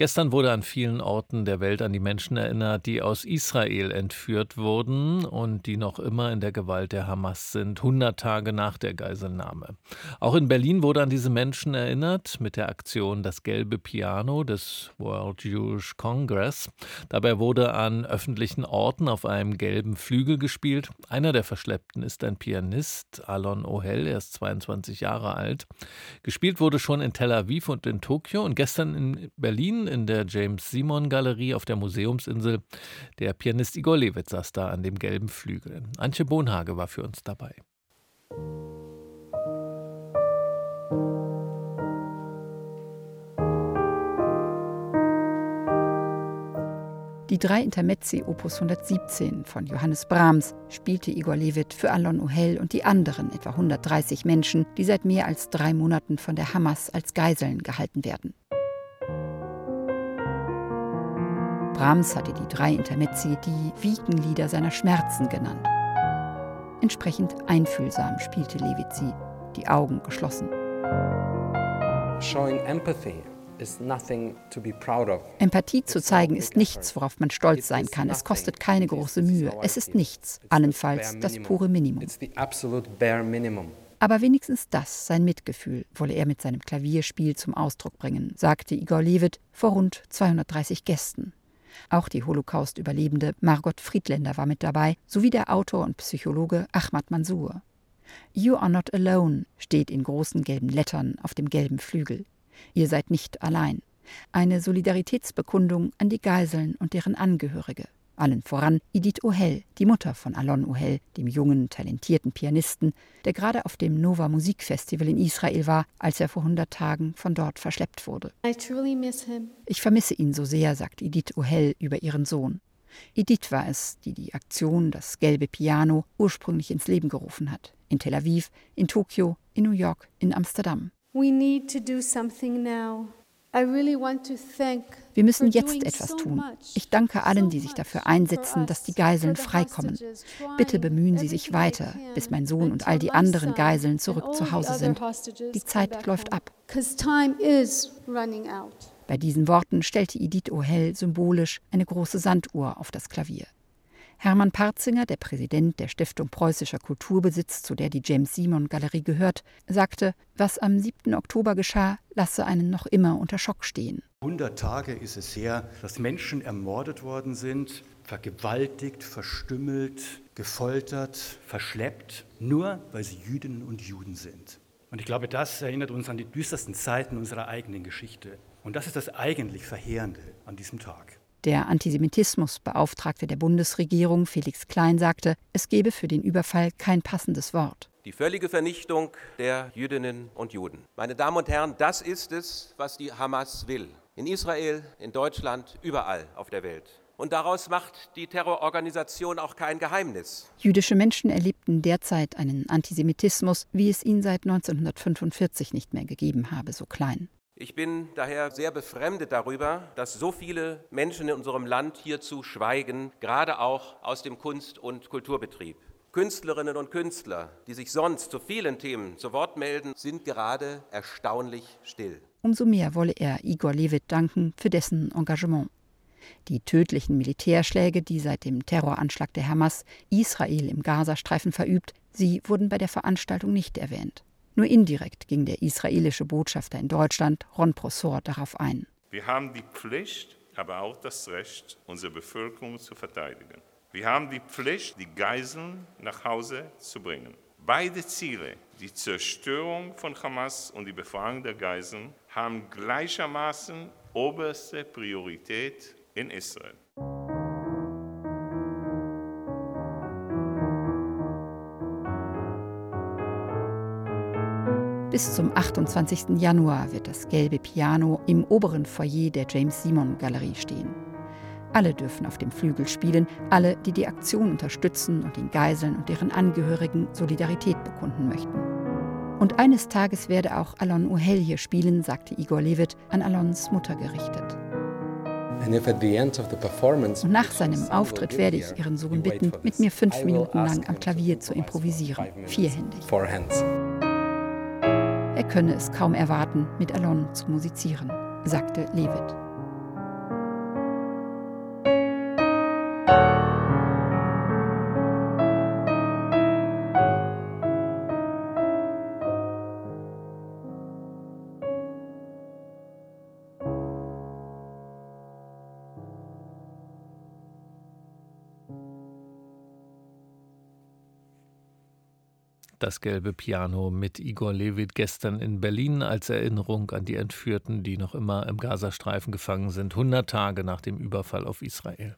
Gestern wurde an vielen Orten der Welt an die Menschen erinnert, die aus Israel entführt wurden und die noch immer in der Gewalt der Hamas sind, 100 Tage nach der Geiselnahme. Auch in Berlin wurde an diese Menschen erinnert mit der Aktion Das gelbe Piano des World Jewish Congress. Dabei wurde an öffentlichen Orten auf einem gelben Flügel gespielt. Einer der Verschleppten ist ein Pianist, Alon Ohel, er ist 22 Jahre alt. Gespielt wurde schon in Tel Aviv und in Tokio und gestern in Berlin in der James Simon Galerie auf der Museumsinsel. Der Pianist Igor Levit saß da an dem gelben Flügel. Antje Bohnhage war für uns dabei. Die drei Intermezzi Opus 117 von Johannes Brahms spielte Igor Levit für Alon Ohel und die anderen etwa 130 Menschen, die seit mehr als drei Monaten von der Hamas als Geiseln gehalten werden. Brahms hatte die drei Intermezzi die Wiegenlieder seiner Schmerzen genannt. Entsprechend einfühlsam spielte Levit sie, die Augen geschlossen. Showing empathy Empathie zu zeigen ist nichts, worauf man stolz sein kann. Es kostet keine große Mühe. Es ist nichts, allenfalls das pure Minimum. Aber wenigstens das, sein Mitgefühl, wolle er mit seinem Klavierspiel zum Ausdruck bringen, sagte Igor Levit vor rund 230 Gästen. Auch die Holocaust-Überlebende Margot Friedländer war mit dabei, sowie der Autor und Psychologe Ahmad Mansour. You are not alone steht in großen gelben Lettern auf dem gelben Flügel. Ihr seid nicht allein. Eine Solidaritätsbekundung an die Geiseln und deren Angehörige. Allen voran Edith Ohel, die Mutter von Alon Ohel, dem jungen, talentierten Pianisten, der gerade auf dem Nova Musikfestival in Israel war, als er vor 100 Tagen von dort verschleppt wurde. Ich vermisse ihn so sehr, sagt Edith Ohel über ihren Sohn. Edith war es, die die Aktion Das gelbe Piano ursprünglich ins Leben gerufen hat. In Tel Aviv, in Tokio, in New York, in Amsterdam. Wir müssen jetzt etwas tun. Ich danke allen, die sich dafür einsetzen, dass die Geiseln freikommen. Bitte bemühen Sie sich weiter, bis mein Sohn und all die anderen Geiseln zurück zu Hause sind. Die Zeit läuft ab. Bei diesen Worten stellte Edith Ohel symbolisch eine große Sanduhr auf das Klavier. Hermann Parzinger, der Präsident der Stiftung Preußischer Kulturbesitz, zu der die James Simon Galerie gehört, sagte, was am 7. Oktober geschah, lasse einen noch immer unter Schock stehen. 100 Tage ist es her, dass Menschen ermordet worden sind, vergewaltigt, verstümmelt, gefoltert, verschleppt, nur weil sie Jüdinnen und Juden sind. Und ich glaube, das erinnert uns an die düstersten Zeiten unserer eigenen Geschichte. Und das ist das eigentlich Verheerende an diesem Tag. Der Antisemitismusbeauftragte der Bundesregierung, Felix Klein, sagte, es gebe für den Überfall kein passendes Wort. Die völlige Vernichtung der Jüdinnen und Juden. Meine Damen und Herren, das ist es, was die Hamas will. In Israel, in Deutschland, überall auf der Welt. Und daraus macht die Terrororganisation auch kein Geheimnis. Jüdische Menschen erlebten derzeit einen Antisemitismus, wie es ihn seit 1945 nicht mehr gegeben habe, so klein. Ich bin daher sehr befremdet darüber, dass so viele Menschen in unserem Land hierzu schweigen, gerade auch aus dem Kunst- und Kulturbetrieb. Künstlerinnen und Künstler, die sich sonst zu vielen Themen zu Wort melden, sind gerade erstaunlich still. Umso mehr wolle er Igor Levit danken für dessen Engagement. Die tödlichen Militärschläge, die seit dem Terroranschlag der Hamas Israel im Gazastreifen verübt, sie wurden bei der Veranstaltung nicht erwähnt. Nur indirekt ging der israelische Botschafter in Deutschland, Ron Prosor, darauf ein. Wir haben die Pflicht, aber auch das Recht, unsere Bevölkerung zu verteidigen. Wir haben die Pflicht, die Geiseln nach Hause zu bringen. Beide Ziele, die Zerstörung von Hamas und die Befreiung der Geiseln, haben gleichermaßen oberste Priorität in Israel. Bis zum 28. Januar wird das gelbe Piano im oberen Foyer der James Simon Galerie stehen. Alle dürfen auf dem Flügel spielen, alle, die die Aktion unterstützen und den Geiseln und deren Angehörigen Solidarität bekunden möchten. Und eines Tages werde auch Alon Ohel hier spielen, sagte Igor Levit, an Alons Mutter gerichtet. Und nach seinem Auftritt werde ich ihren Sohn bitten, mit mir fünf Minuten lang am Klavier zu improvisieren, vierhändig. Könne es kaum erwarten, mit Alon zu musizieren, sagte Levitt. Das gelbe Piano mit Igor Levit gestern in Berlin als Erinnerung an die Entführten, die noch immer im Gazastreifen gefangen sind, 100 Tage nach dem Überfall auf Israel.